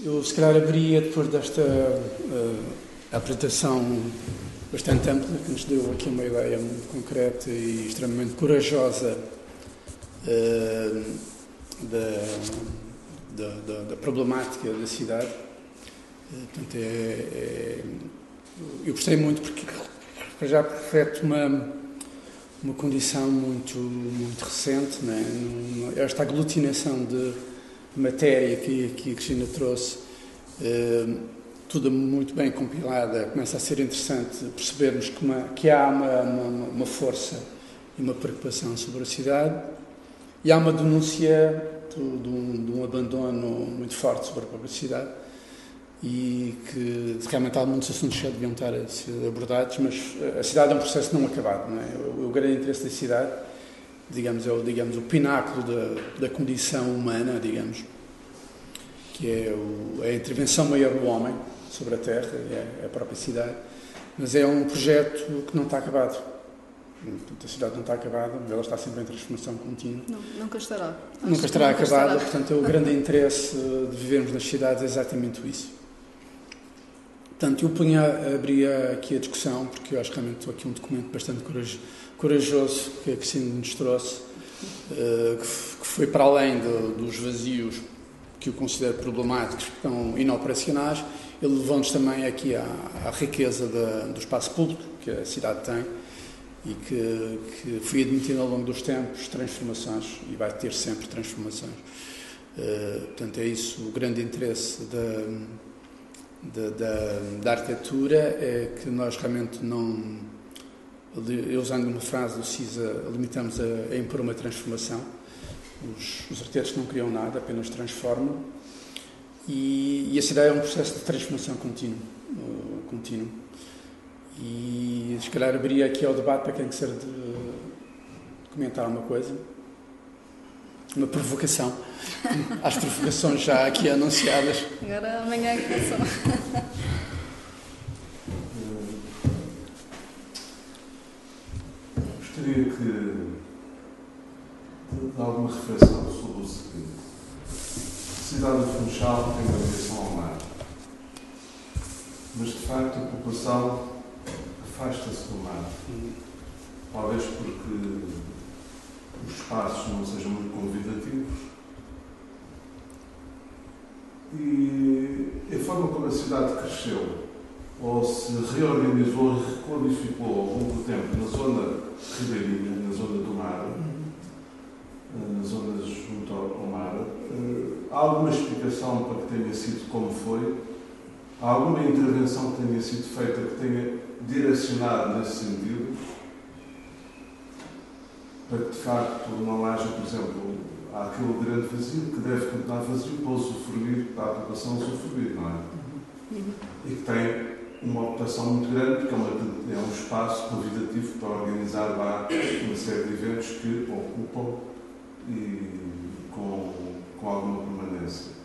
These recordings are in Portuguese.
Eu, se calhar, abriria depois desta uh, apresentação bastante ampla, que nos deu aqui uma ideia muito concreta e extremamente corajosa uh, da, da, da, da, problemática da cidade. Uh, portanto, é, é, eu gostei muito porque já reflete uma, uma condição muito, muito recente, né? esta aglutinação de matéria que, que a Cristina trouxe. Uh, tudo muito bem compilada, começa a ser interessante percebermos que, uma, que há uma, uma, uma, força e uma preocupação sobre a cidade e há uma denúncia de, um, de um, abandono muito forte sobre a própria cidade e que realmente há muitos assuntos que já deviam estar a ser abordados, mas a cidade é um processo não acabado. Não é? o, o, grande interesse da cidade, digamos, é o, digamos, o pináculo da, da condição humana, digamos, que é o, é a intervenção maior do homem, sobre a terra, é a própria cidade, mas é um projeto que não está acabado. Portanto, a cidade não está acabada, ela está sempre em transformação contínua. Não, nunca estará. Acho nunca estará nunca acabada, estará. portanto, o grande interesse de vivermos nas cidades é exatamente isso. Portanto, eu punha, abria aqui a discussão, porque eu acho que realmente estou aqui um documento bastante corajoso que a Cristina nos trouxe, eh, que foi para além dos vazios que eu considero problemáticos, que estão inoperacionais, ele levou-nos também aqui à, à riqueza do espaço público que a cidade tem e que, que foi admitindo ao longo dos tempos transformações e vai ter sempre transformações. Uh, portanto, é isso o grande interesse da, da, da, da, arquitetura, é que nós realmente não, eu usando uma frase do CISA, limitamos a, a impor uma transformação. Os, os arquitetos não criam nada, apenas transformam e, e a cidade é um processo de transformação contínuo. Uh, contínuo. E se calhar abriria aqui ao debate para quem quiser de, de comentar alguma coisa. Uma provocação. Às provocações já aqui anunciadas. Agora amanhã é que só. Gostaria que de alguma reflexão sobre o seguinte cidade do Funchal tem uma ligação ao mar. Mas, de facto, a população afasta-se do mar. Talvez porque os espaços não sejam muito convidativos. E a forma como a cidade cresceu, ou se reorganizou requalificou ao longo do tempo na zona ribeirinha, na zona do mar, nas zonas junto ao mar, eh, há alguma explicação para que tenha sido como foi? Há alguma intervenção que tenha sido feita que tenha direcionado nesse sentido? Para que de facto não haja, por exemplo, há aquele grande vazio que deve continuar vazio para usufruir, para a população usufruir, não é? Uhum. E que tem uma ocupação muito grande, porque é, uma, é um espaço convidativo para organizar lá uma série de eventos que ocupam e com, com alguma permanência.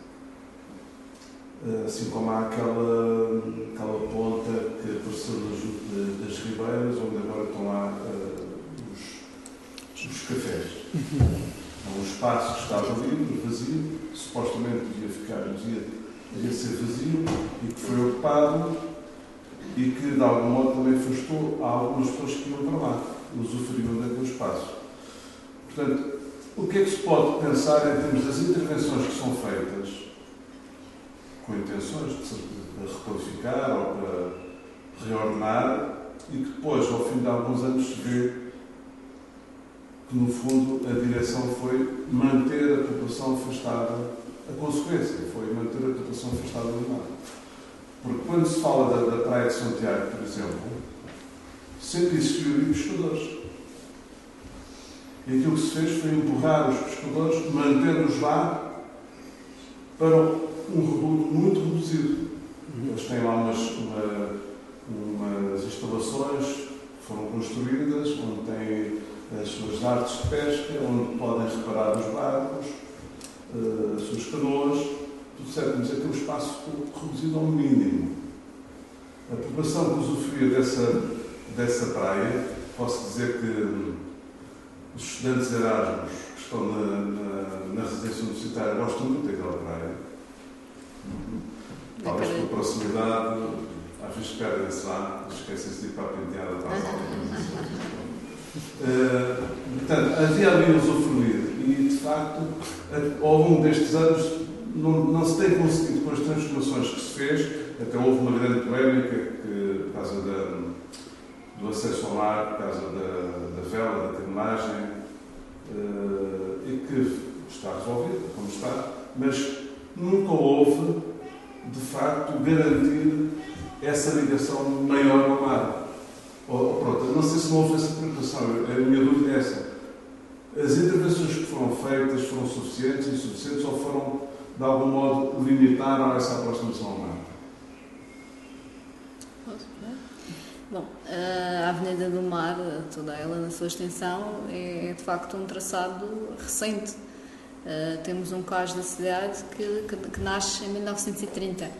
Assim como há aquela, aquela ponta que apareceu das, das ribeiras, onde agora estão lá uh, os, os cafés. É um espaço que estava vazio, supostamente devia ficar, devia, devia ser vazio, e que foi ocupado e que de algum modo também afastou algumas pessoas que iam para lá, usufruíam daquele espaço. Portanto, o que é que se pode pensar em termos das intervenções que são feitas com intenções de requalificar ou para reordenar e que depois, ao fim de alguns anos, se vê que, no fundo, a direção foi manter a população afastada, a consequência foi manter a população afastada do mar. Porque quando se fala da, da Praia de Santiago, por exemplo, sempre existiu ali pescadores. E aquilo que se fez foi empurrar os pescadores, mantê-los lá para um reduto muito reduzido. Eles têm lá umas, uma, umas instalações que foram construídas, onde têm as suas artes de pesca, onde podem reparar os barcos, uh, as suas canoas, tudo certo, mas aquele espaço reduzido ao mínimo. A população que usufruía dessa, dessa praia, posso dizer que os estudantes Erasmus que estão na, na, na residência universitária gostam muito daquela praia. proximidade, às vezes perdem-se lá, esquecem-se de ir para a penteada para a Uh, portanto, havia ali usufruir e, de facto, ao longo destes anos não, não se tem conseguido com as transformações que se fez, até houve uma grande polémica que, por causa da, do acesso ao mar, por causa da, da vela, da terminagem, uh, e que está resolvida, como está, mas nunca houve, de facto, garantir essa ligação maior ao mar. Ou, pronto, não sei se não houve essa preocupação, a minha dúvida é essa. As intervenções que foram feitas foram suficientes, insuficientes ou foram, de algum modo, limitaram essa aproximação mar? Bom, a Avenida do Mar, toda ela na sua extensão, é, é de facto um traçado recente. Uh, temos um caso da cidade que, que, que, nasce em 1930.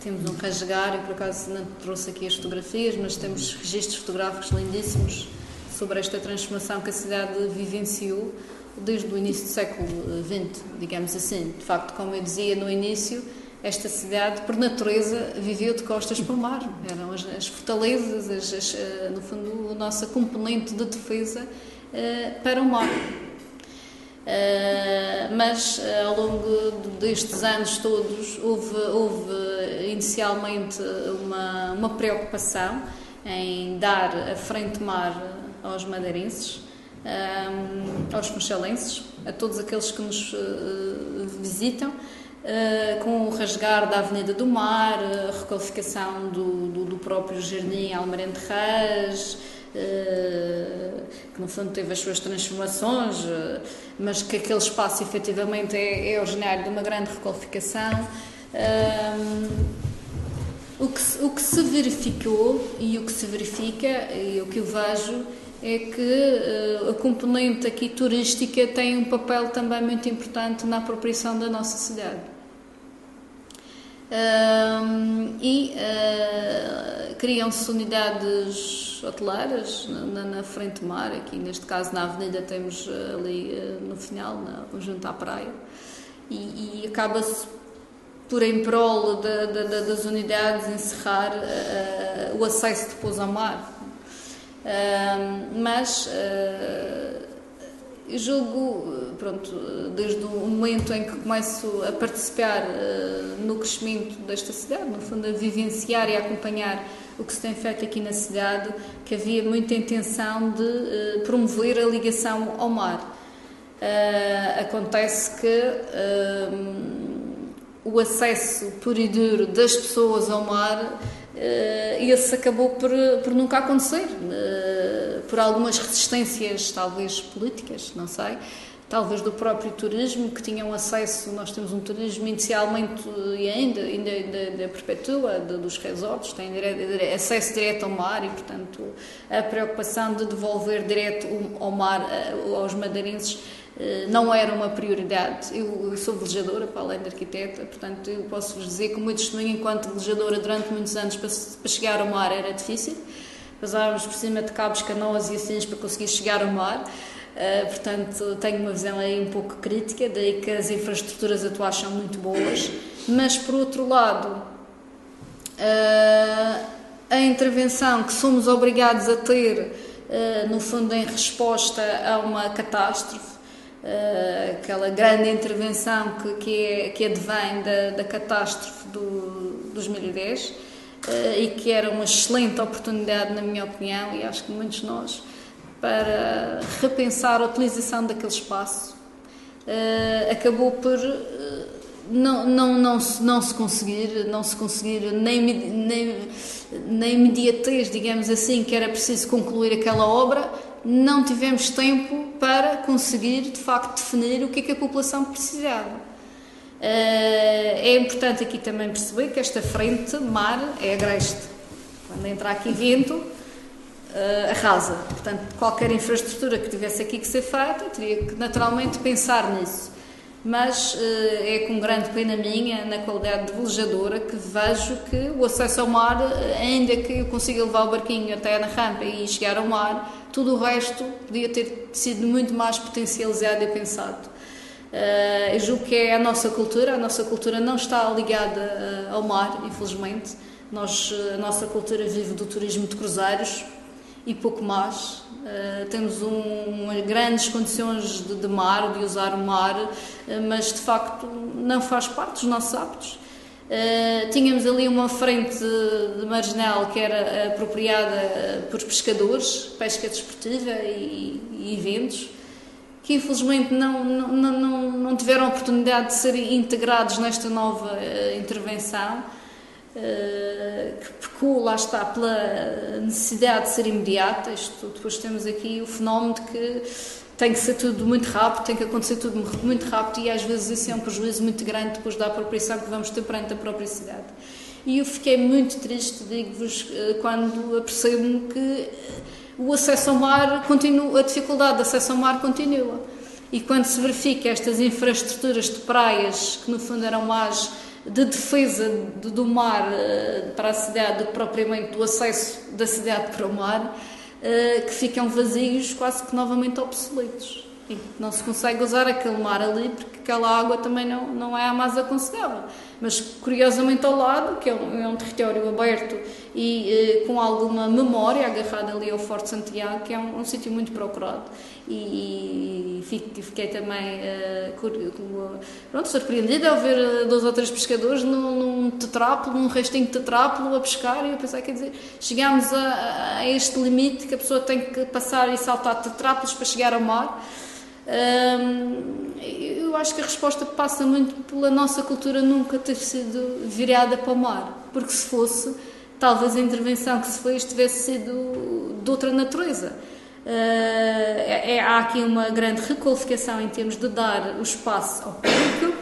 Temos um rasgar, e por acaso não trouxe aqui as fotografias, mas temos registros fotográficos lindíssimos sobre esta transformação que a cidade vivenciou desde o início do século XX, digamos assim. De facto, como eu dizia no início, esta cidade, por natureza, viveu de costas para o mar. Eram as, as fortalezas, as, as, eh, no fundo, a nossa componente de defesa uh, para o mar. Uh, mas uh, ao longo destes anos todos houve, houve inicialmente uma, uma preocupação em dar a frente mar aos madeirenses, um, aos funchalenses, a todos aqueles que nos visitam Uh, com o rasgar da Avenida do Mar, a requalificação do, do, do próprio Jardim Almirante Reis, uh, que no fundo teve as suas transformações, uh, mas que aquele espaço efetivamente é, é originário de uma grande requalificação. o, que, o que se verificou e o que se verifica, e o que eu vejo, é que a componente aqui turística tem um papel também muito importante na apropriação da nossa cidade. E uh, criam-se unidades hoteleiras na, na, frente mar, aqui neste caso na avenida temos ah, ali uh, no final, na, junto à praia, e, e acaba-se por em prol de, de, de, das unidades encerrar uh, o acesso depois ao mar. Mas eu julgo, pronto, desde o momento em que começo a participar uh, no crescimento desta cidade, no fundo a vivenciar e acompanhar o que se tem feito aqui na cidade, que havia muita intenção de uh, promover a ligação ao mar. Acontece que o acesso puro e duro das pessoas ao mar esse acabou por, por nunca acontecer, uh, por algumas resistências, talvez políticas, não sei, talvez do próprio turismo, que tinham acesso, nós temos um turismo inicialmente e ainda, ainda, ainda, ainda perpetua, de, dos resorts, têm dire, acesso direto ao mar e, portanto, a preocupação de devolver direto ao mar aos madeirenses eh, não era uma prioridade. Eu, sou velejadora, para além de arquiteta, portanto, eu posso vos dizer que o meu testemunho enquanto velejadora durante muitos anos para, para chegar ao mar era difícil. Passávamos por cima de cabos, canoas e assim para conseguir chegar ao mar. Uh, portanto, tenho uma visão aí um pouco crítica, daí que as infraestruturas atuais são muito boas, mas por outro lado, uh, a intervenção que somos obrigados a ter, uh, no fundo, em resposta a uma catástrofe, uh, aquela grande intervenção que, que, é, que advém da, da catástrofe do 2010 uh, eh, e que era uma excelente oportunidade, na minha opinião, e acho que muitos de nós, para repensar a utilização daquele espaço. Uh, acabou por não, não, não, se, não se conseguir, não se conseguir nem, nem, nem imediatez, digamos assim, que era preciso concluir aquela obra, não tivemos tempo para conseguir, de facto, definir o que é que a população precisava. Eh, é importante aqui também perceber que esta frente mar é agreste. Quando entra aqui vento, uh, arrasa. Portanto, qualquer infraestrutura que tivesse aqui que ser feita, teria que naturalmente pensar nisso. Mas uh, é com grande pena minha, na qualidade de velejadora, que vejo que o acesso ao mar, ainda que eu consiga levar o barquinho até na rampa e chegar ao mar, tudo o resto podia ter sido muito mais potencializado e pensado. eu julgo que é a nossa cultura, a nossa cultura não está ligada ao mar, infelizmente. Nós, a nossa cultura vive do turismo de cruzeiros e pouco mais. Uh, temos um, grandes condições de, de, mar, de usar o mar, uh, mas de facto não faz parte dos nossos hábitos. Uh, tínhamos ali uma frente de, marginal que era apropriada por pescadores, pesca desportiva e, e eventos, que infelizmente não, não, não, não tiveram oportunidade de ser integrados nesta nova intervenção eh, que pecou, lá está, pela necessidade de ser imediata. Isto, depois temos aqui o fenómeno de que tem que ser tudo muito rápido, tem que acontecer tudo muito rápido e às vezes isso é um prejuízo muito grande depois da apropriação que vamos ter perante a própria cidade. E eu fiquei muito triste, digo-vos, eh, quando apercebo-me que o acesso ao mar continua, a dificuldade de acesso ao mar continua. E quando se verifica estas infraestruturas de praias, que no fundo eram mais de defesa do mar eh, para a cidade do que propriamente do acesso da cidade para o mar, eh, que ficam vazios, quase que novamente obsoletos. Não se consegue usar aquele mar ali porque aquela água também não, não é a mais aconselhável. Mas curiosamente ao lado, que é um, é um território aberto e eh, com alguma memória agarrada ali ao Forte Santiago, que é um, um sítio muito procurado. E, e fiquei também uh, pronto, surpreendida ao ver eh, dois ou três pescadores num, num tetrápolo, num restinho de tetrápolo a pescar e eu pensei, quer dizer, chegámos a, a este limite que a pessoa tem que passar e saltar tetrápolos para chegar ao mar. Eu acho que a resposta passa muito pela nossa cultura nunca ter sido virada para o mar, porque se fosse, talvez a intervenção que se fez tivesse sido de outra natureza. Uh, é, há aqui uma grande requalificação em termos de dar o espaço ao público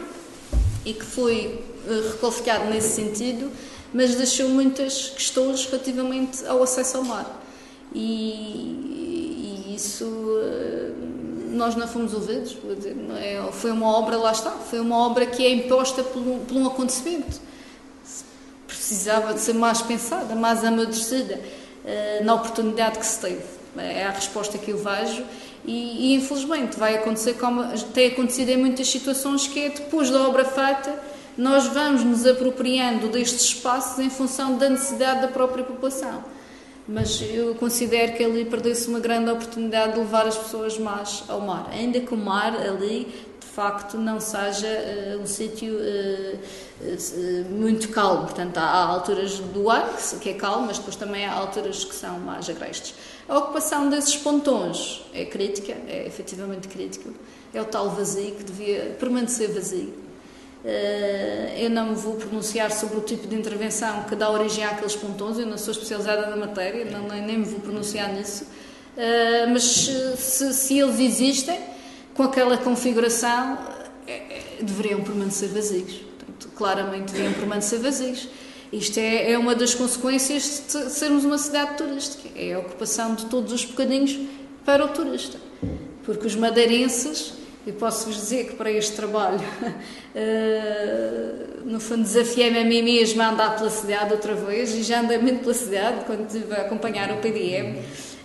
e que foi uh, requalificado nesse sentido, mas deixou muitas questões relativamente ao acesso ao mar. E, e isso uh, nós não fomos ouvidos. Dizer, é, foi uma obra, lá está, foi uma obra que é imposta por um, por um acontecimento. Precisava de ser mais pensada, mais amadurecida na oportunidade que se teve. É a resposta que eu vejo. E, e, infelizmente vai acontecer como tem acontecido em muitas situações que é depois da obra feita nós vamos nos apropriando destes espaços em função da necessidade da própria população mas eu considero que ali perdeu-se uma grande oportunidade de levar as pessoas mais ao mar ainda que o mar ali de facto não seja uh, um sítio uh, uh, muito calmo portanto há, há alturas do ano que é calmo mas depois também há alturas que são mais agrestes a ocupação desses pontões é crítica, é efetivamente crítica. É o tal vazio que devia permanecer vazio. Eh, eu não me vou pronunciar sobre o tipo de intervenção que dá origem àqueles pontões, eu não sou especializada na matéria, não, nem me vou pronunciar nisso. Eh, mas se, se eles existem, com aquela configuração, eh, deveriam permanecer vazios. Portanto, claramente deveriam permanecer vazios. Isto é, é uma das consequências de sermos uma cidade turística, é a ocupação de todos os bocadinhos para o turista. Porque os madeirenses, eu posso-vos dizer que para este trabalho, uh, no fundo, desafiei-me a mim mesma a andar pela cidade outra vez, e já andei muito pela cidade quando estive a acompanhar o PDM,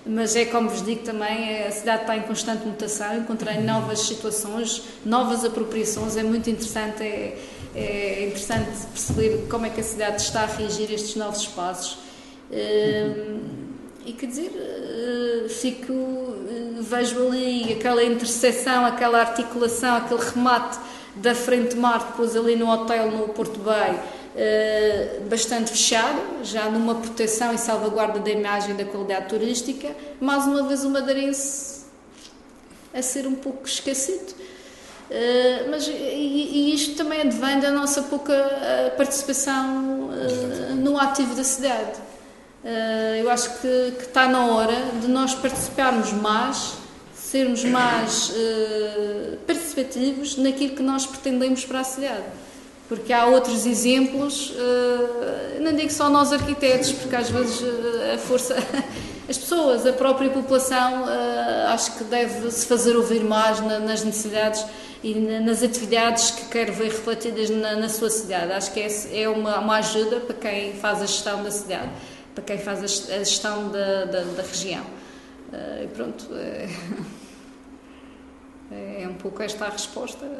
mas é como vos digo também, a cidade está em constante mutação, encontrei novas situações, novas apropriações, é muito interessante. É, é interessante perceber como é que a cidade está a reagir a estes novos espaços. E quer dizer, eh, fico, eh, vejo ali aquela interseção, aquela articulação, aquele remate da frente mar, depois ali no hotel no Porto Bay, eh, bastante fechado, já numa proteção e salvaguarda da imagem da qualidade turística, mais uma vez o madeirense a ser um pouco esquecido. Uh, mas e, e, isto também advém da nossa pouca participação uh, no ativo da cidade. Eu acho que, que, está na hora de nós participarmos mais, sermos mais participativos naquilo que nós pretendemos para a cidade. Porque há outros exemplos, não digo só nós arquitetos, porque às vezes a força, as pessoas, a própria população, acho que deve se fazer ouvir mais nas necessidades e nas atividades que quer ver refletidas na, na sua cidade. Acho que é, é uma, uma, ajuda para quem faz a gestão da cidade, para quem faz a, gestão da, da, da região. Uh, e pronto. É... É, é um pouco esta a resposta.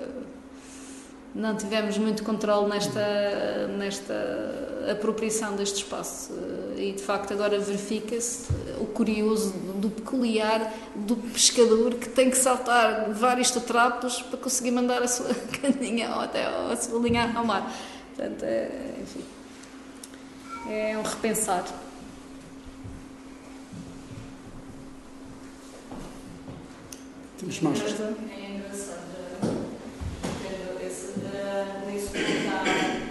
Não tivemos muito controle nesta, nesta apropriação deste espaço e de facto agora verifica-se o curioso do peculiar do pescador que tem que saltar vários tetrapos para conseguir mandar a sua caninha até a sua linha ao mar. Portanto, é, enfim, é um repensar. Temos mais. É engraçado. Esse, nesse comentário,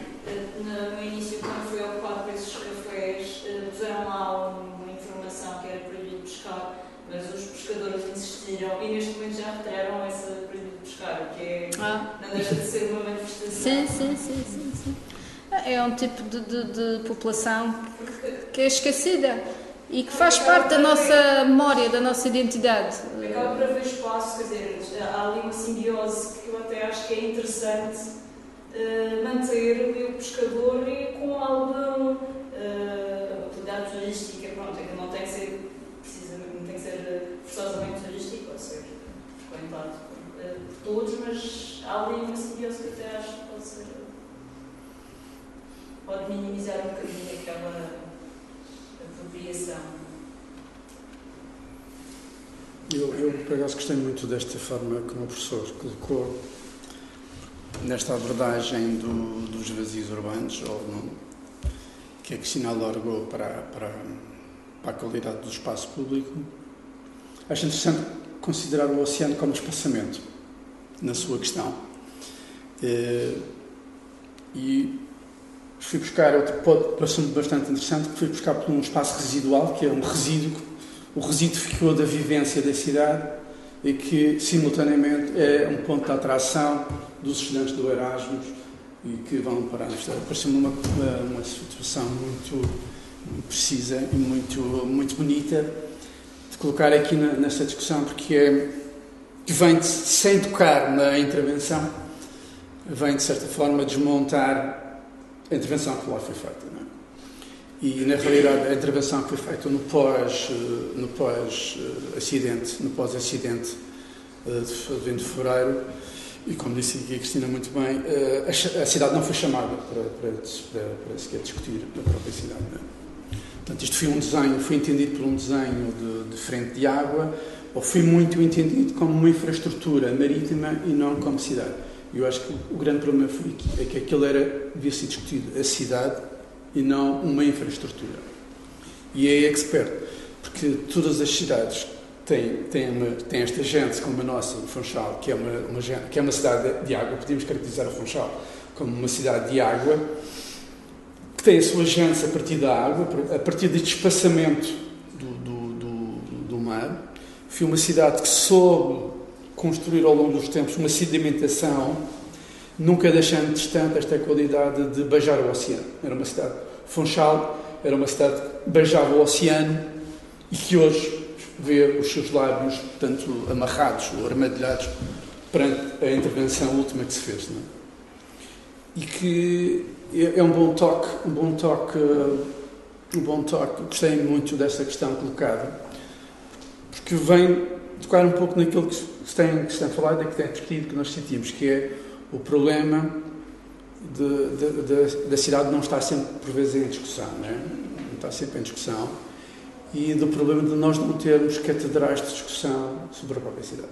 no início, quando fui ocupado por esses cafés, puseram lá uma informação que era proibido pescar, mas os pescadores insistiram e neste momento já retiraram essa proibido pescar, que é, ah. não deixa de ser uma manifestação. Sim, sim, sim, sim. sim. É um tipo de, de, de população que é esquecida e que faz parte da nossa memória, da nossa identidade. Acaba por haver espaço, quer dizer, há ali uma simbiose que eu até acho que é interessante uh, manter o pescador com algum uh, utilidade turística, pronto, que não tem que ser precisamente, não tem que ser forçosamente turístico, pode ser frequentado uh, por todos, mas há ali uma simbiose que até acho que pode ser pode minimizar um bocadinho aquela Eu, eu, por acaso, gostei muito desta forma como o professor colocou nesta abordagem do, dos vazios urbanos, ou no, que a Cristina alargou para, para, para a qualidade do espaço público. Acho interessante considerar o oceano como espaçamento, na sua questão. Eh, e fui buscar outro pareceu-me bastante interessante, que fui buscar por um espaço residual, que é um resíduo, o resíduo ficou da vivência da cidade e que, simultaneamente, é um ponto de atração dos estudantes do Erasmus e que vão para a universidade. Pareceu-me uma, uma situação muito precisa e muito, muito bonita de colocar aqui na, nesta discussão, porque é que vem, de, sem tocar na intervenção, vem, de certa forma, desmontar a intervenção que lá foi feita. É? E, na realidade, a intervenção que foi feita no pós, eh, no pós acidente, no pós-acidente eh, de 20 de fevereiro, e como disse aqui a Cristina muito bem, eh, a cidade não foi chamada para, para, para, para sequer discutir a própria cidade. É? Portanto, isto foi um desenho, foi entendido por um desenho de, de frente de água, ou foi muito entendido como uma infraestrutura marítima e não como cidade. Eu acho que o grande problema foi que, é que aquilo era, devia ser discutido a cidade e não uma infraestrutura. E é expert, porque todas as cidades têm, têm, uma, têm esta gente como a nossa, o Funchal, que é uma, uma, que é uma cidade de água, podemos caracterizar o Funchal como uma cidade de água, que tem a sua gente a partir da água, a partir deste espaçamento do, do, do, do mar. Foi uma cidade que soube construir ao longo dos tempos uma sedimentação, nunca deixando distante esta qualidade de beijar o oceano. Era uma cidade, Funchal era uma cidade que beijava o oceano e que hoje vê os seus lábios, tanto amarrados ou armadilhados, perante a intervenção última que se fez. Não é? E que é, é um bom toque, um bom toque, um bom toque. Gostei muito dessa questão colocada, porque vem tocar um pouco naquilo que se tem, que se tem falado e que tem discutido, que nós sentimos, que é o problema de, de, de, da cidade não estar sempre, por vezes, em discussão, não, é? não está sempre em discussão, e do problema de nós não termos catedrais de discussão sobre a própria cidade.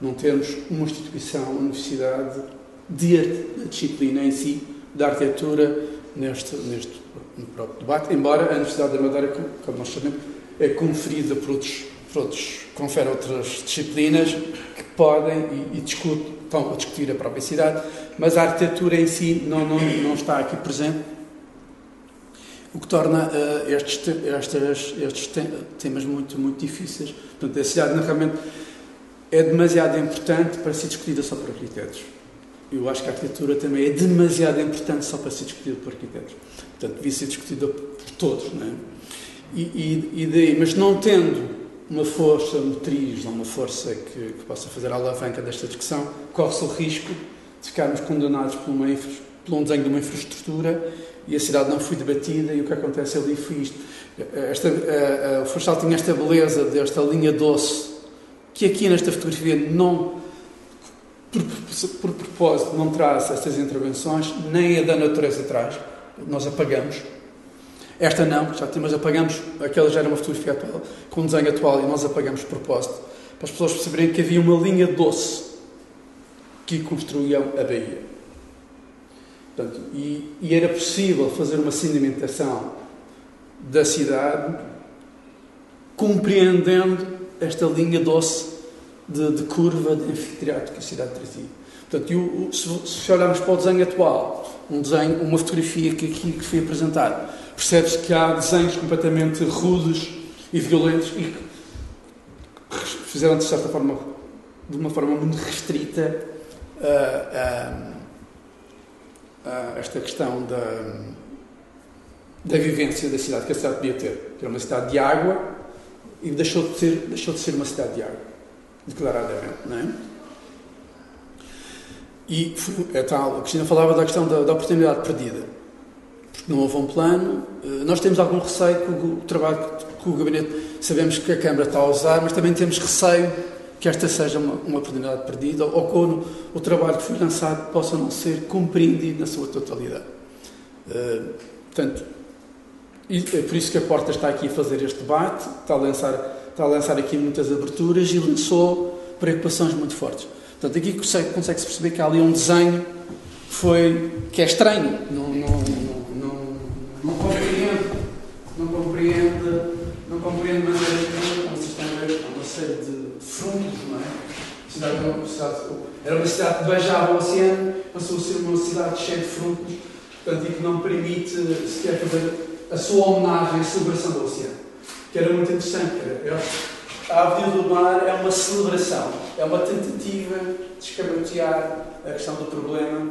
Não termos uma instituição, uma universidade de disciplina em si, da arquitetura, neste, neste no próprio debate, embora a Universidade da Madeira, como nós sabemos, é conferida por outros outros confere outras disciplinas que podem e, e discutem, estão a discutir a própria cidade, mas a arquitetura em si não, não, não está aqui presente, o que torna uh, estes, estes, estes temas muito, muito difíceis. Portanto, a cidade realmente é demasiado importante para ser discutida só por arquitetos. Eu acho que a arquitetura também é demasiado importante só para ser discutida por arquitetos. Portanto, devia ser discutida por todos, não é? E, e, e daí, mas não tendo uma força motriz, ou uma força que, que possa fazer a alavanca desta discussão, corre-se o risco de ficarmos condenados por, uma, por um desenho de uma infraestrutura e a cidade não foi debatida e o que acontece ali foi isto. Esta, a, a, o Funchal tinha esta beleza desta linha doce que aqui nesta fotografia não, por, por propósito, não traz estas intervenções, nem a da natureza traz. Nós apagamos. Esta não, já temos, apagamos, aquela já era uma fotografia atual, com um desenho atual, e nós apagamos de propósito, para as pessoas perceberem que havia uma linha doce que construíam a Bahia. Portanto, e, e era possível fazer uma sedimentação da cidade compreendendo esta linha doce de, de curva de anfiteatro que a cidade trazia. Portanto, eu, se, se olharmos para o desenho atual, um desenho, uma fotografia que aqui que foi apresentada, percebe-se que há desenhos completamente rudes e violentos e que fizeram, de certa forma, de uma forma muito restrita, uh, uh, esta questão da, da vivência da cidade que a cidade devia ter. Que era uma cidade de água e deixou de ser, deixou de ser uma cidade de água declaradamente, não é? E é tal, a Cristina falava da questão da, da, oportunidade perdida, não houve um plano. Eh, nós temos algum receio com o trabalho que o Gabinete, sabemos que a Câmara está a usar, mas também temos receio que esta seja uma, uma oportunidade perdida ou que o, o trabalho que foi lançado possa não ser compreendido na sua totalidade. Uh, portanto, é por isso que a Porta está aqui a fazer este debate, está a lançar está a lançar aqui muitas aberturas e lançou preocupações muito fortes. Portanto, aqui consegue-se perceber que há ali um desenho que, foi, que é estranho, não, não, não compreende, não compreende, não compreende de maneira como a ver, uma série de fundos, não é? Cidade, uma cidade, era uma cidade que beijava o oceano, passou a ser uma cidade cheia de frutos, portanto, e que não permite sequer fazer a sua homenagem à celebração do oceano que era muito interessante. Era, a Avenida do Mar é uma celebração, é uma tentativa de escamotear a questão do problema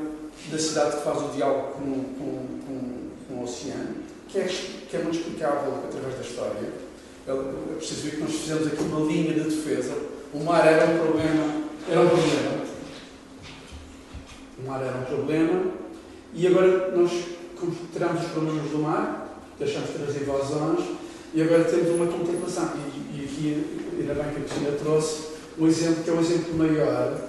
da cidade que faz o diálogo com, com, com, o oceano, que é, que é muito explicável através da história. É preciso ver que nós fizemos aqui uma linha de defesa. O mar era um problema, era um problema. O mar era um problema e agora nós tiramos os problemas do mar, deixamos de trazer invasões e agora temos uma contemplação. E, e aqui, ainda bem que a Cristina trouxe um exemplo que é um exemplo maior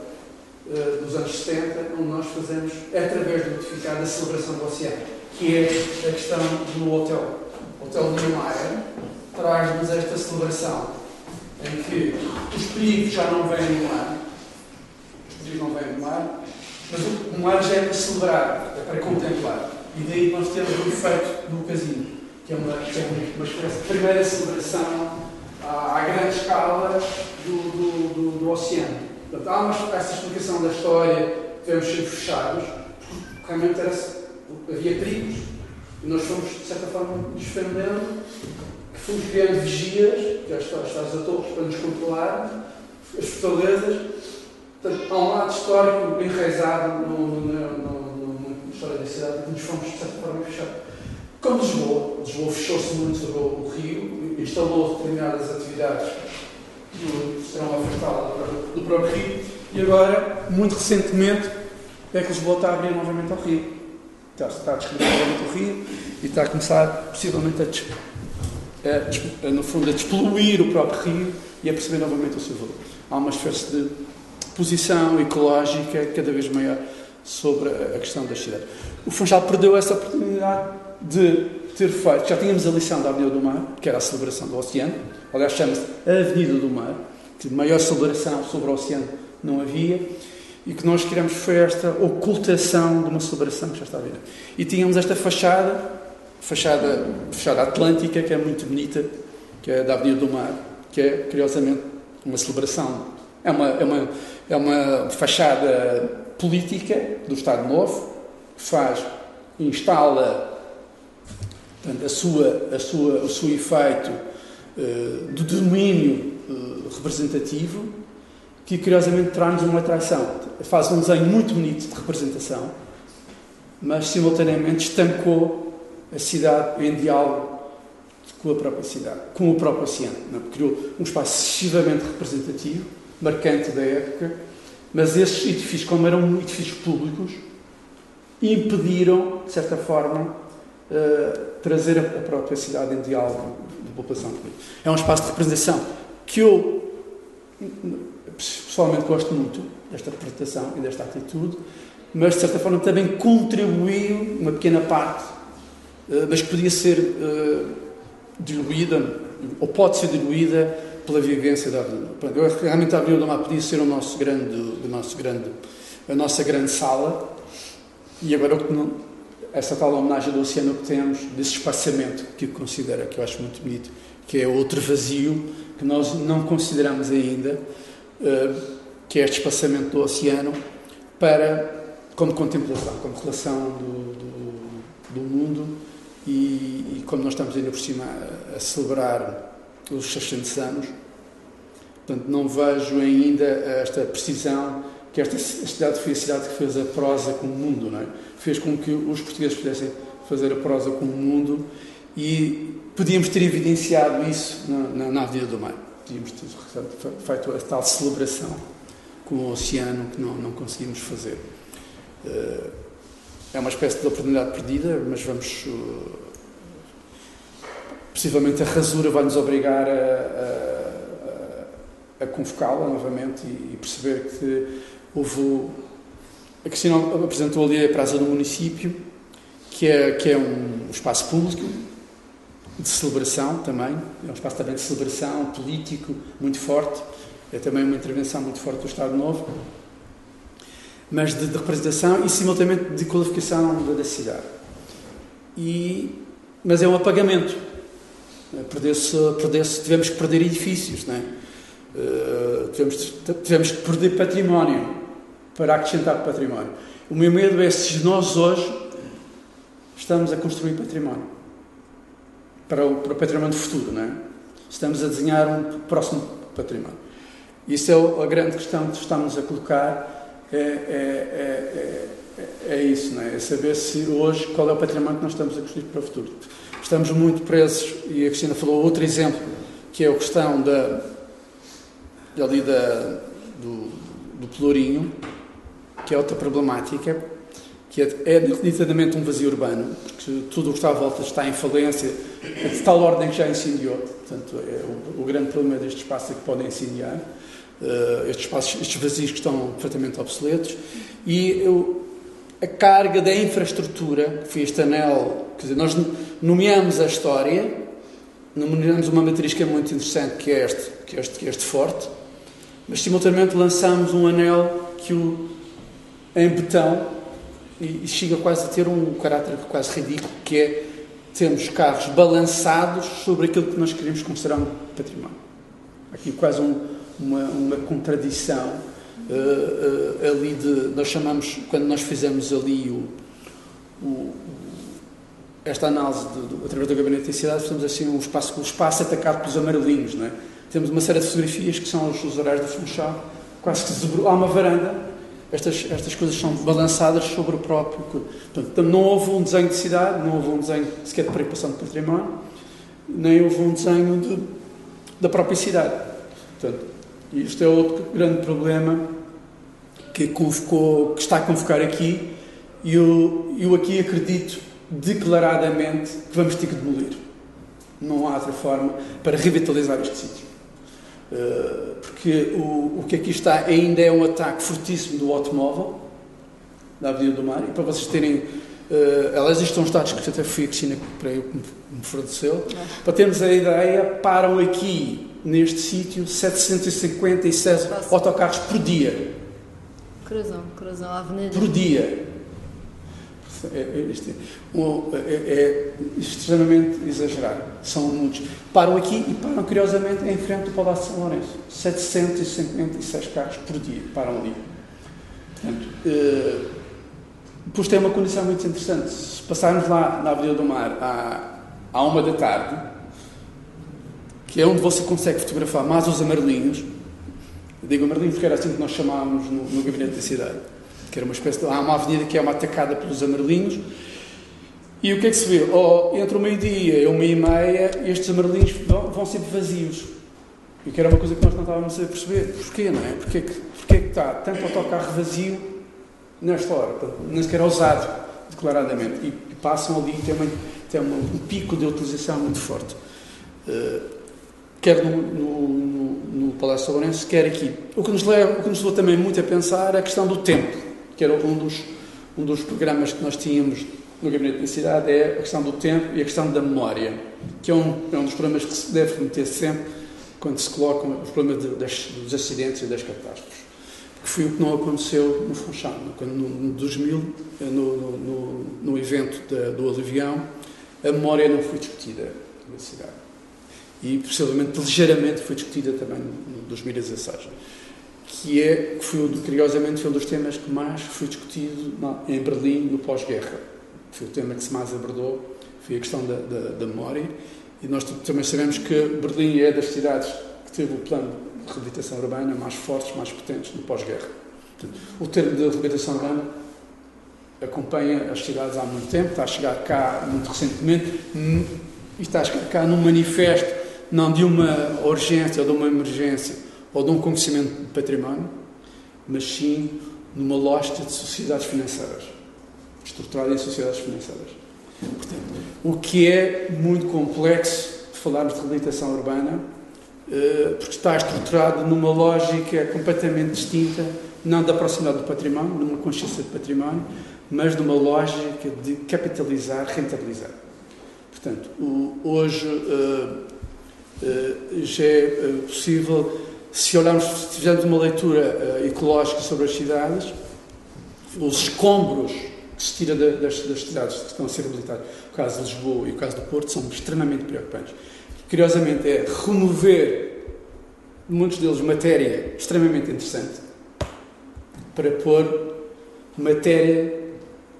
uh, dos anos 70, onde nós fazemos, através do notificado, a celebração do oceano, que é a questão do hotel. O Hotel Niemeyer traz-nos esta celebração em que os perigos já não vêm do mar, os perigos não vêm do mar, mas o mar já é para celebrar, é para contemplar. E daí nós temos o efeito do casino que é uma, que é uma espécie de primeira celebração à, à grande escala do, do, do, do oceano. Portanto, há uma, essa explicação da história, tivemos sempre fechados, porque realmente era, havia perigos. E nós fomos, de certa forma, defendendo, que fomos criando vigias, que é as estados da para nos controlar, as fortalezas. Portanto, há um lado histórico enraizado no, no, no, na história da cidade que nos fomos, de certa forma, fechados. Com Lisboa, Lisboa fechou-se muito sobre o rio, instalou determinadas atividades que serão afastadas do próprio rio, e agora, muito recentemente, é que Lisboa está a abrir novamente ao rio. Está, está a novamente o rio e está a começar, possivelmente, a, a, no fundo, a despoluir o próprio rio e a perceber novamente o seu valor. Há uma espécie de posição ecológica cada vez maior sobre a questão das cidades. O Funchal perdeu essa oportunidade de ter feito, já tínhamos a lição da Avenida do Mar, que era a celebração do oceano, aliás chama-se Avenida do Mar, que maior celebração sobre o oceano não havia, e que nós queremos foi esta ocultação de uma celebração que já está a vir. E tínhamos esta fachada, fachada, fachada atlântica, que é muito bonita, que é da Avenida do Mar, que é, curiosamente, uma celebração. É uma, é uma, é uma fachada política do Estado Novo, que faz, instala Portanto, a sua, a sua, o seu efeito uh, de domínio uh, representativo, que curiosamente traz-nos uma atração. Faz um desenho muito bonito de representação, mas simultaneamente estancou a cidade em diálogo com a própria cidade, com o próprio oceano. Não? Criou um espaço excessivamente representativo, marcante da época, mas esses edifícios, como eram edifícios públicos, impediram, de certa forma, uh, trazer a, própria cidade em diálogo da população. É um espaço de representação que eu pessoalmente gosto muito desta interpretação e desta atitude, mas de certa forma também contribuiu uma pequena parte, uh, mas que podia ser uh, diluída, ou pode ser diluída pela vivência da Avenida. Realmente a Avenida Mar podia ser o nosso grande, o nosso grande, a nossa grande sala, e agora essa tal homenagem do oceano que temos, desse espaçamento que considera, que eu acho muito bonito, que é outro vazio que nós não consideramos ainda, eh, que é este espaçamento do oceano, para, como contemplação, como relação do, do, do mundo e, e, como nós estamos ainda por cima a, a celebrar os 600 anos, portanto não vejo ainda esta precisão que esta cidade foi a cidade que fez a prosa com o mundo, não é? Fez com que os portugueses pudessem fazer a prosa com o mundo e podíamos ter evidenciado isso na, na, na Avenida do Mar. Podíamos ter feito a tal celebração com o oceano que não, não conseguimos fazer. Eh, é uma espécie de oportunidade perdida, mas vamos. Eh, possivelmente a rasura vai nos obrigar a, a, a convocá-la novamente e, e perceber que Houve, a Cristina apresentou ali a Praça do Município, que é, que é um espaço público, de celebração também, é um espaço também de celebração político muito forte, é também uma intervenção muito forte do Estado Novo, mas de, de representação e simultaneamente de qualificação da, da cidade. E, mas é um apagamento. Perdeu-se, perdeu tivemos que perder edifícios, não é? Uh, tivemos, tivemos que perder património para acrescentar património. O meu medo é se nós hoje estamos a construir património para o, para o património futuro, não é? Estamos a desenhar um próximo património. Isso é a grande questão que estamos a colocar, é, é, é, é, isso, não é? é saber se hoje qual é o património que nós estamos a construir para o futuro. Estamos muito presos, e a Cristina falou outro exemplo, que é a questão da, ali da, do, do Pelourinho, que é outra problemática, que é, é nitidamente um vazio urbano, porque tudo o que está à volta está em falência, é de tal ordem que já incendiou. Portanto, é o, o grande problema deste espaço é que podem incendiar. Uh, estes espaços, estes vazios que estão completamente obsoletos. E eu, a carga da infraestrutura, que foi este anel, quer dizer, nós nomeamos a história, nomeamos uma matriz que é muito interessante, que é este, que é este, que é este forte, mas simultaneamente lançamos um anel que o em betão e, chega quase a ter um caráter quase ridículo, que é temos carros balançados sobre aquilo que nós queremos considerar um património. Aqui quase um, uma, uma contradição uh, uh, ali de, nós chamamos, quando nós fizemos ali o, o esta análise de, de, através do Gabinete de Cidade, fizemos assim um espaço, um espaço atacado pelos amarelinhos, não é? Temos uma série de fotografias que são os, os horários do Funchal, quase que há uma varanda estas, estas coisas são balançadas sobre o próprio. Portanto, não houve um desenho de cidade, não houve um desenho sequer de preocupação de património, nem houve um desenho de, da própria cidade. Portanto, isto é outro grande problema que, convocou, que está a convocar aqui, e eu, eu aqui acredito declaradamente que vamos ter que demolir. Não há outra forma para revitalizar este sítio. Eh, porque o, o que aqui está ainda é um ataque fortíssimo do automóvel, da Avenida do Mar, e para vocês terem. Uh, aliás, isto são os dados que até fui a Cristina eu me forneceu. Para termos a ideia, param aqui neste sítio 757 autocarros por dia. Cruzão, cruzão, avenida. Por dia. É, é, é, é, extremamente exagerado. São muitos. Param aqui e param, curiosamente, em frente do Palácio de São Lourenço. 756 carros por dia param ali. Portanto, eh, depois tem uma condição muito interessante. Se passarmos lá na Avenida do Mar à, à uma da tarde, que é onde você consegue fotografar mais os amarelinhos, digo amarelinhos porque era assim que nós chamávamos no, no gabinete da cidade que era uma espécie de, há uma avenida que é uma atacada pelos amarelinhos, e o que é que se vê? Oh, entre o meio-dia e uma e meia, estes amarelinhos vão, vão sempre vazios. E que era uma coisa que nós não estávamos a perceber. Porquê, não é? Porquê que, porquê que está tanto autocarro vazio nesta hora? Nem sequer ousado, declaradamente. E, e passam ali, tem, uma, tem uma, um pico de utilização muito forte. Uh, quer no, no, no, no Palácio Lourenço, quer aqui. O que, nos leva, o que nos levou também muito a pensar é a questão do tempo, que era um dos, um dos programas que nós tínhamos no Gabinete da Cidade, é a questão do tempo e a questão da memória, que é um, é um dos problemas que se deve remeter sempre quando se colocam os problemas de, das, dos acidentes e das catástrofes. Que foi o que não aconteceu no Funchal. Quando, no, 2000, no, no, no evento da, do Alivião, a memória não foi discutida na cidade. E, possivelmente, ligeiramente foi discutida também no 2016. Que é, foi, curiosamente, foi um dos temas que mais foi discutido em Berlim no pós-guerra. Foi o tema que se mais abordou, foi a questão da, da, da memória. E nós também sabemos que Berlim é das cidades que teve o plano de reabilitação urbana mais fortes, mais potentes no pós-guerra. O termo de reabilitação urbana acompanha as cidades há muito tempo, está a chegar cá muito recentemente e está a chegar cá num manifesto não de uma urgência ou de uma emergência ou de um conhecimento de património, mas sim numa lógica de sociedades financeiras, estruturada em sociedades financeiras. Portanto, o que é muito complexo de falarmos de reabilitação urbana, eh, porque está estruturado numa lógica completamente distinta, não da proximidade do património, numa consciência de património, mas numa lógica de capitalizar, rentabilizar. Portanto, hoje uh, uh, já é possível, se olharmos, se fizermos uma leitura ecológica sobre as cidades, os escombros que se tira das, das, cidades que estão a ser reabilitadas, o caso de Lisboa e o caso do Porto, são extremamente preocupantes. Curiosamente, é remover, muitos deles, matéria extremamente interessante para pôr matéria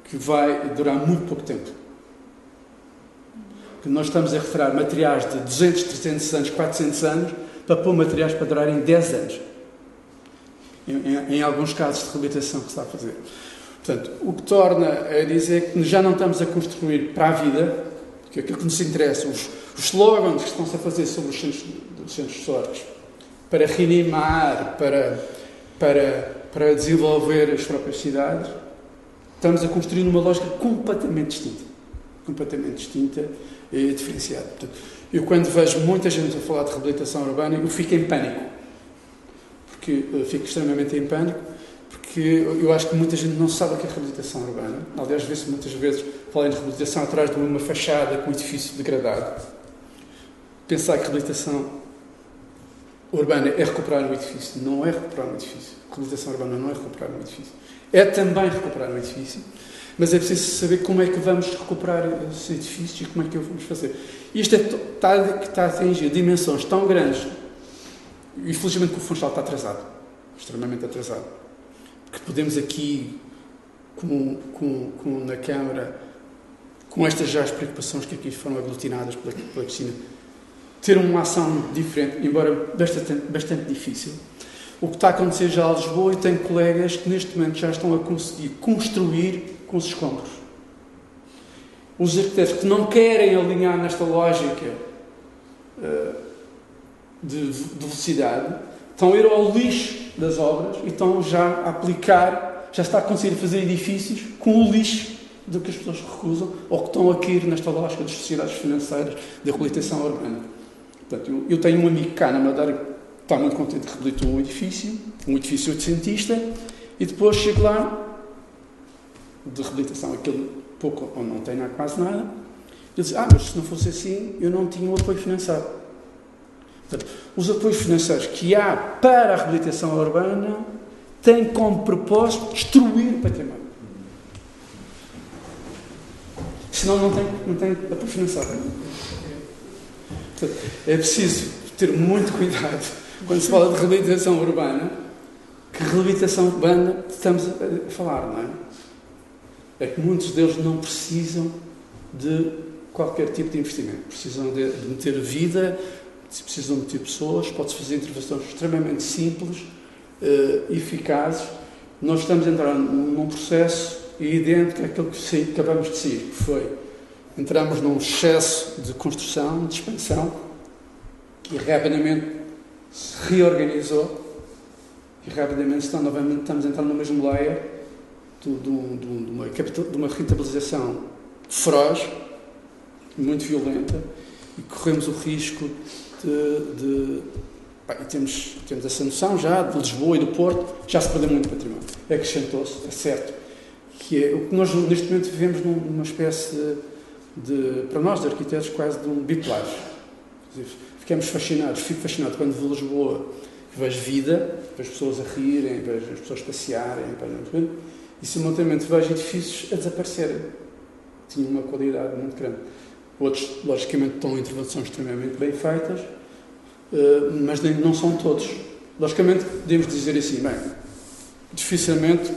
que vai durar muito pouco tempo. Que nós estamos a referar materiais de 200, 300 anos, 400 anos, para pôr materiais para durarem 10 anos. Em, em, em alguns casos de reabilitação que está a fazer. Portanto, o que torna a dizer que já não estamos a construir para a vida, que é aquilo que nos interessa, os, os slogans que estão-se a fazer sobre os centros, os centros históricos, para reanimar, para, para, para desenvolver as próprias cidades, estamos a construir numa lógica completamente distinta. Completamente distinta e diferenciada. Portanto, eu, quando vejo muita gente a falar de reabilitação urbana, eu fico em pânico. Porque eu fico extremamente em pânico, porque eu acho que muita gente não sabe o que é reabilitação urbana. Aliás, vê-se muitas vezes falar de reabilitação atrás de uma fachada com um edifício degradado. Pensar que reabilitação urbana é recuperar um edifício. Não é recuperar um edifício. Reabilitação urbana não é recuperar um edifício é também recuperar o edifício, mas é preciso saber como é que vamos recuperar esse edifício e como é que o vamos fazer. Isto é, está, está a atingir dimensões tão grandes, e felizmente que o Funchal está atrasado, extremamente atrasado, que podemos aqui, com, com, com na Câmara, com estas já as preocupações que aqui foram aglutinadas pela, pela Cristina, ter uma ação diferente, embora bastante, bastante difícil, o que está a acontecer já a Lisboa e tenho colegas que neste momento já estão a conseguir construir com os escombros. Os arquitetos que não querem alinhar nesta lógica uh, de, de velocidade estão a ir ao lixo das obras e estão já a aplicar, já está a conseguir fazer edifícios com o lixo do que as pessoas recusam ou que estão a cair nesta lógica das sociedades financeiras da reabilitação urbana. Portanto, eu, eu tenho um amigo cá na Madeira está muito contente que reabilitou um edifício, um edifício oitocentista, e depois chega lá, de reabilitação, aquele pouco ou não tem nada, quase nada, ele diz, ah, mas se não fosse assim, eu não tinha o apoio financeiro. Portanto, os apoios financeiros que há para a reabilitação urbana têm como propósito destruir o património. Senão não tem, não tem apoio financeiro. Portanto, é preciso ter muito cuidado quando se fala de reabilitação urbana, que reabilitação urbana estamos a falar, não é? É que muitos deles não precisam de qualquer tipo de investimento. Precisam de, de meter vida, precisam de meter pessoas, pode-se fazer intervenções extremamente simples, uh, eficazes. Nós estamos a entrar num processo idêntico àquilo que acabamos de sair, que foi entramos num excesso de construção, de expansão, e rapidamente se reorganizou e rapidamente está novamente, estamos entrando no mesmo layer de, de, de, de, uma, de uma rentabilização feroz, muito violenta, e corremos o risco de. e temos, temos essa noção já de Lisboa e do Porto, já se perdeu muito património. Acrescentou-se, é certo, que é o que nós neste momento vivemos numa espécie de, para nós, de arquitetos, quase de um biplágio. Ficamos fascinados, fico fascinado quando vou a Lisboa, vejo vida, vejo pessoas a rirem, vejo as pessoas passearem, vejo, e simultaneamente vejo edifícios a desaparecerem. Tinham uma qualidade muito grande. Outros, logicamente, estão intervenções extremamente bem feitas, eh, mas não são todos. Logicamente, podemos dizer assim, bem, dificilmente,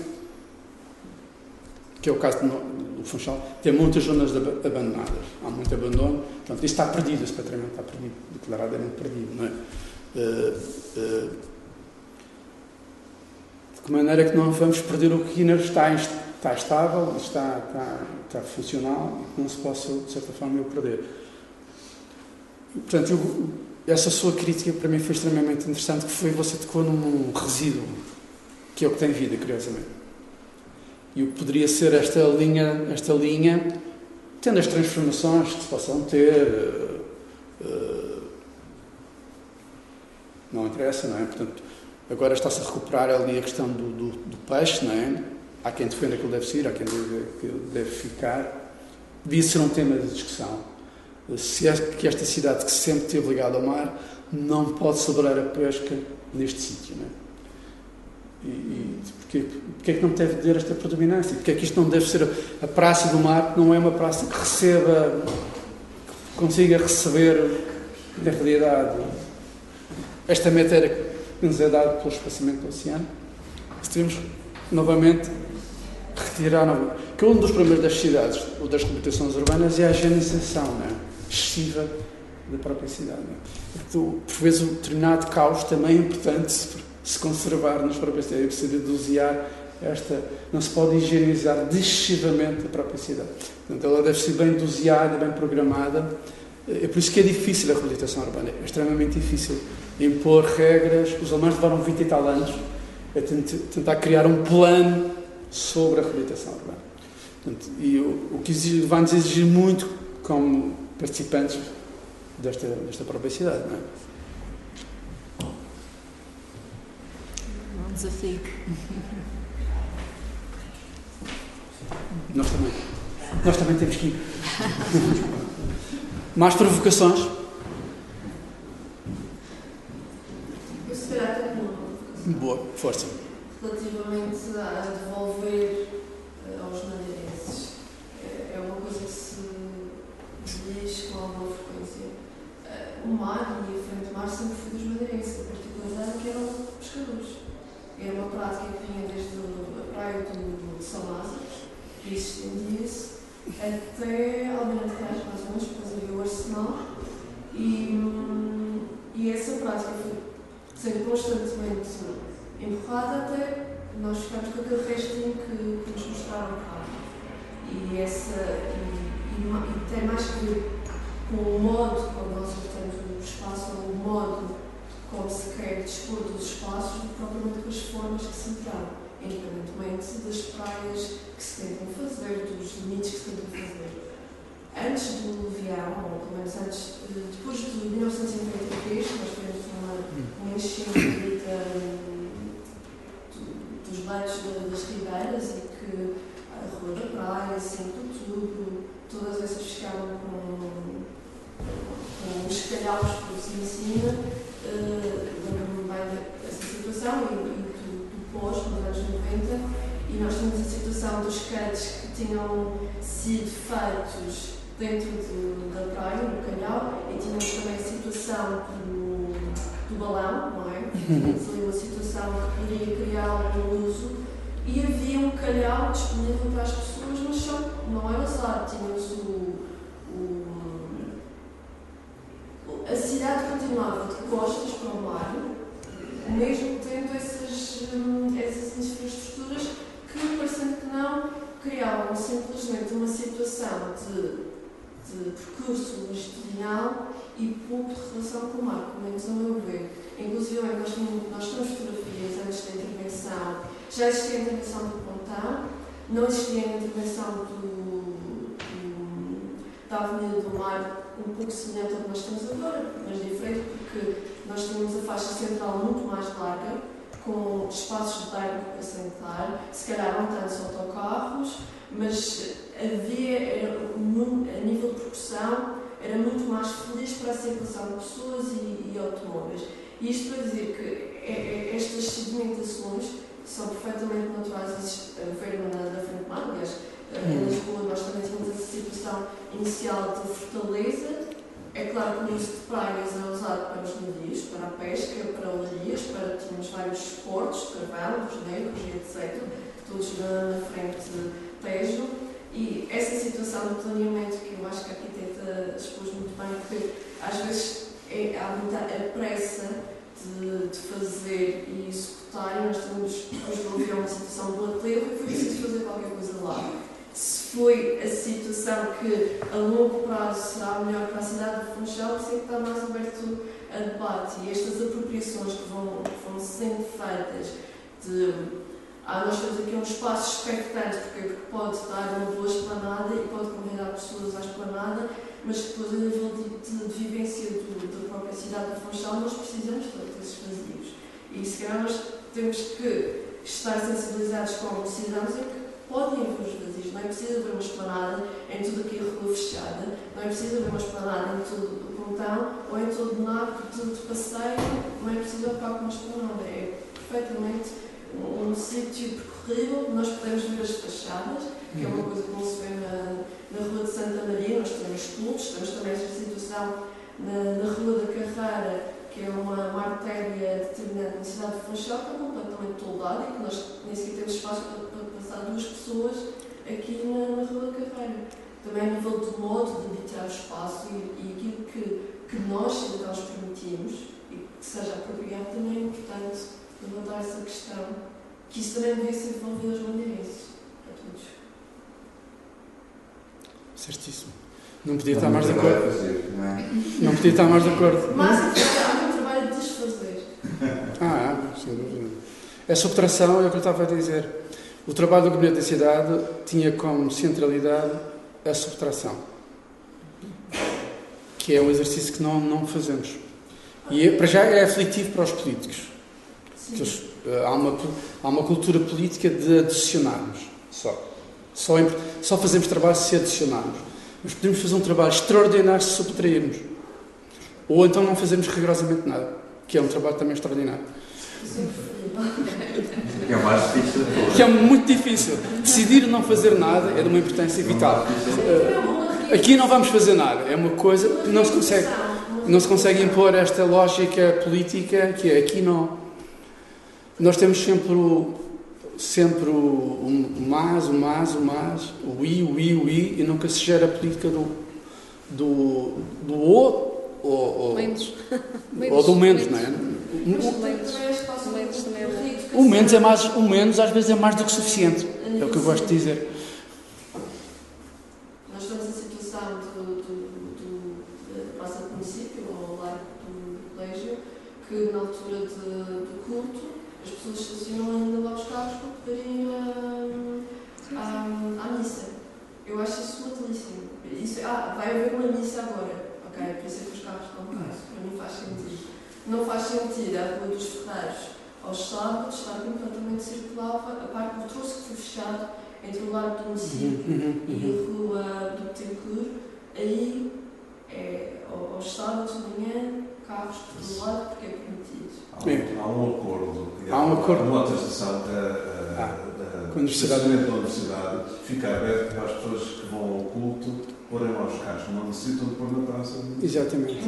que é o caso do Funchal, tem muitas zonas abandonadas. Há muito abandono. Portanto, isso está perdido, esse patrimônio está perdido, declaradamente perdido. Não é? De maneira que não vamos perder o que ainda está, está estável, está, está, está funcional e que não se possa, de certa forma, eu perder. Portanto, eu, essa sua crítica para mim foi extremamente interessante, que foi você tocou num resíduo, que é o que tem vida, curiosamente. E o que poderia ser esta linha, esta linha, tendo as transformações que se possam ter, uh, uh, não interessa, não é? Portanto, agora está-se a recuperar ali a questão do, do, do peixe, não é? Há quem defenda que ele deve sair, há quem diga que ele deve ficar. Devia ser um tema de discussão. Se é que esta cidade, que sempre esteve ligada ao mar, não pode celebrar a pesca neste sítio. Não é? E, e porque é que não deve ter esta predominância? Porque é que isto não deve ser a, a praça do mar, não é uma praça que receba, que consiga receber, na realidade, esta matéria que nos é dada pelo espaçamento do oceano? Se temos novamente retirar que um dos problemas das cidades ou das competições urbanas é a higienização é? excessiva da própria cidade. É? Por vezes, um determinado caos também é importante se conservar nas próprias cidades, é preciso dosear esta. Não se pode higienizar excessivamente a própria cidade. Portanto, ela deve ser bem doseada, bem programada. É por isso que é difícil a reabilitação urbana, é extremamente difícil impor regras. Os alemães levaram 20 e tal anos a tentar criar um plano sobre a reabilitação urbana. Portanto, e o, o que vai-nos exigir muito como participantes desta, desta própria cidade. Não é? um desafio. Nós também. Nós também temos que ir. Mais provocações? Eu se calhar tenho uma. Boa, força. Relativamente a devolver eh, aos madeirenses. É, é uma coisa que se diz com alguma frequência. Eh, o mar e a frente do mar sempre foi dos madeirenses, a particularidade que eram pescadores é uma prática que vinha desde a praia do, São Lázaro, que estendia-se até Almirante Reis, constantemente empurrada até nós ficamos com aquele restinho que, que nos mostraram cá. E, essa, e, e, e tem mais que ver com o modo como nós temos o espaço, o modo como se quer dispor dos espaços do que propriamente com as formas que se entraram, independentemente das praias que se tentam fazer, dos limites que se tentam fazer. Antes do Luvião, ou pelo menos antes, eh, depois de 1993, nós uma, uma enchente dos leitos das ribeiras e que a Rua da Praia, 5 de Outubro, todas essas ficaram com, com os calhaus por cima e cima lembro-me bem dessa situação e, do, do pós, nos anos 90, e nós tínhamos a situação dos cantos que tinham sido feitos dentro de, da praia, no calhau, e tínhamos também a situação do, do balão, não é? Tínhamos ali uma situação que poderia criar algum uso, e havia um calhau disponível para as pessoas, mas só, não era só, tínhamos o, o a cidade continuava de costas para o mar, mesmo tendo essas, hum, essas infraestruturas que, parecendo que não, criavam simplesmente uma situação de, de percurso longitudinal e pouco de relação com o mar, pelo menos a meu ver. Inclusive, nós temos, fotografias antes da intervenção, já existia a intervenção do Pontão, não existia a intervenção do da Avenida do Mar um pouco semelhante ao que nós temos agora, mas diferente porque nós tínhamos a faixa central muito mais larga, com espaços de banco para sentar, se calhar não tantos autocarros, mas havia, a nível de proporção, era muito mais feliz para a circulação de pessoas e, e automóveis. E isto para dizer que é, é, estas sedimentações são perfeitamente naturais ver na, frente mar, aliás, em Lisboa nós também temos essa situação inicial de fortaleza. É claro que o uso de praias é usado para os navios, para a pesca, para olarias, para tínhamos vários portos, carvalhos, negros e etc., todos na frente Tejo. E essa situação do planeamento, que eu acho que a arquiteta expôs muito bem, que às vezes é, há muita pressa de, de, fazer e executar, e nós temos, nos uma situação do aterro e foi preciso fazer qualquer coisa lá se foi a situação que a longo prazo será melhor para a cidade de Funchal, sei que está mais aberto a debate. E estas apropriações que vão, que vão sendo feitas de. Ah, nós temos aqui um espaço expectante, porque, porque pode dar uma boa esplanada e pode convidar pessoas à esplanada, mas depois, a nível de, de, de vivência do, da própria cidade de Funchal, nós precisamos de esses vazios. E se calhar nós temos que estar sensibilizados como cidadãos em que podem haver os vazios, não é preciso haver uma esplanada em tudo aquilo rua fechada, não é preciso haver uma esplanada em todo o pontão ou em todo o nave de, de passeio, não é preciso ocupar com uma esplanada. É perfeitamente um, sítio percorrível, nós podemos ver as fachadas, que é uma uhum. coisa que não se vê na, na Rua de Santa Maria, nós temos cultos, temos também esta situação na, na Rua da Carreira, que é uma, uma artéria determinada na cidade de Funchal, que é completamente toldada e que nós nem sequer temos espaço para passar duas pessoas aqui na, na Rua da Carreira. Também a nível do modo de habitar o espaço e, e aquilo que, que nós, cidadãos, permitimos e que seja apropriado, também é importante levantar essa questão, que isso também deve ser devolvido aos bandeirenses, a todos. Certíssimo. Não podia estar mais de acordo. Fazer, não, é? não podia estar mais de acordo. Mas há um trabalho de desfazer. Ah, sem dúvida. A subtração é o que eu estava a dizer. O trabalho do Gabinete da Cidade tinha como centralidade a subtração, que é um exercício que não, não fazemos. E é, para já é aflitivo para os políticos. Eles, eh, há, uma, há uma cultura política de adicionarmos só. Só, só fazemos trabalho se adicionarmos. Mas podemos fazer um trabalho extraordinário se subtrairmos. Ou então não fazemos rigorosamente nada, que é um trabalho também extraordinário. Que é o mais difícil Que é muito difícil. Decidir não fazer nada é de uma importância vital. Uh, aqui não vamos fazer nada. É uma coisa que não se consegue, não se consegue impor esta lógica política que é aqui não. Nós temos sempre o, sempre o, o mas, o mas, o mas, o i, o i, o i, e nunca se gera a política do, do, do o ou, ou, menos. ou do menos, não é? O menos é mais, o menos às vezes é mais do que suficiente. É o que eu gosto de dizer. Nós estamos em situação do, do, do, da praça do município, ou lá do colégio, que na altura de, do culto pessoas estacionam ainda lá os carros para poderem ir à, à, missa. Eu acho isso utilíssimo. Isso, ah, vai haver uma missa agora. Ok, por isso é que os carros estão cá. Para mim faz sentido. Não faz sentido a Rua dos Ferreiros aos sábados estar completamente circular a parte do troço que foi fechado entre o lado do município uhum, uhum, e a uhum. rua do Betancourt. Aí, é, aos sábados de manhã, carros por todo lado porque é permitido. Há, há um acordo. Há um acordo. Uma atestação da, ah, da, universidade. da universidade fica aberto para as pessoas que vão ao culto porem lá os carros, não necessitam de pôr na praça. Exatamente.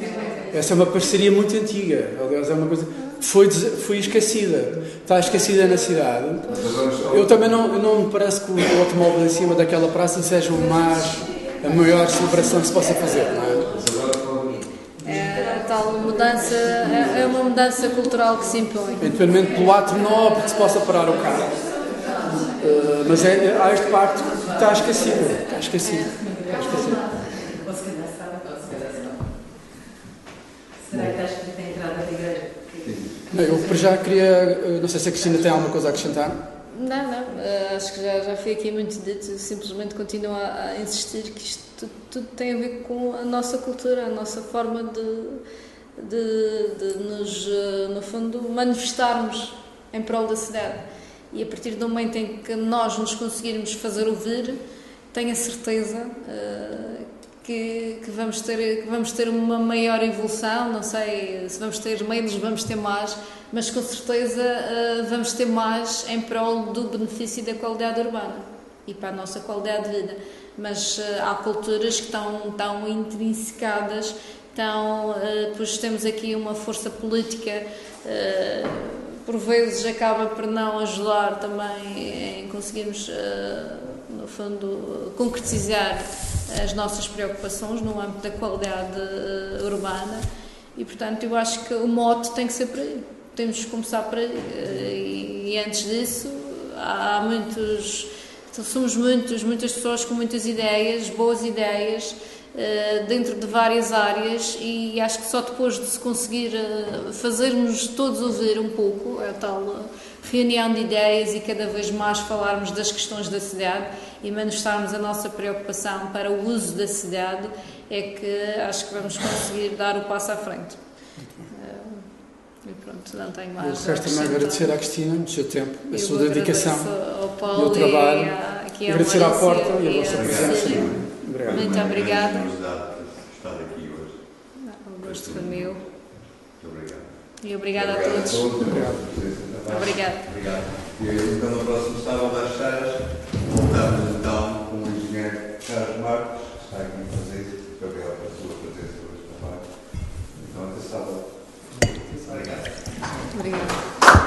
Essa é uma parceria muito antiga. Aliás, é uma coisa foi, foi esquecida. Está esquecida na cidade. Eu também não, não me parece que o automóvel em cima daquela praça seja o mais, a maior celebração que se possa fazer, não é? É mudança, é, é uma mudança cultural que se impõe. Independentemente pelo ato nobre que se possa parar o carro. Uh, mas é, há este pacto que está esquecido. Está esquecido. Está esquecido. Será que está escrito a entrada da igreja? Eu para já queria, eh, não sei se a Cristina tem alguma coisa a acrescentar. Não, não, uh, acho que já, já foi aqui muito dito, simplesmente continuo a, a insistir que isto tudo, tudo, tem a ver com a nossa cultura, a nossa forma de, de, de nos, uh, no fundo, manifestarmos em prol da cidade. E a partir do momento em que nós nos conseguirmos fazer ouvir, tenho a certeza uh, que, que, vamos ter, que vamos ter uma maior evolução. Não sei se vamos ter menos, vamos ter mais, mas com certeza uh, vamos ter mais em prol do benefício da qualidade urbana e para a nossa qualidade de vida. Mas uh, há culturas que estão tão intrinsecadas, tão, uh, depois temos aqui uma força política. por vezes acaba por não ajudar também em conseguirmos, no fundo, concretizar as nossas preocupações no âmbito da qualidade urbana e, portanto, eu acho que o mote tem que ser por aí temos que começar por aí. E, antes disso, há, muitos. Somos muitos, muitas pessoas com muitas ideias, boas ideias, eh, dentro de várias áreas e acho que só depois de se conseguir eh, fazermos todos ouvir um pouco a tal reunião de ideias e cada vez mais falarmos das questões da cidade e manifestarmos a nossa preocupação para o uso da cidade é que acho que vamos conseguir dar o passo à frente. E pronto, não tenho mais. Eu quero também agradecer à Cristina o seu tempo, a sua dedicação o trabalho. E a, agradecer à porta e a vossa presença. Obrigado. Muito obrigada. estar aqui hoje. O gosto foi meu. Muito obrigado. E obrigada a Obrigado todos. Obrigado. Obrigada. Obrigado. E então no próximo sábado às seis voltamos então com o engenheiro Carlos Marcos, que está aqui a fazer isso. Muito obrigado pela sua presença hoje também. Então até sábado. Obrigado. Obrigada.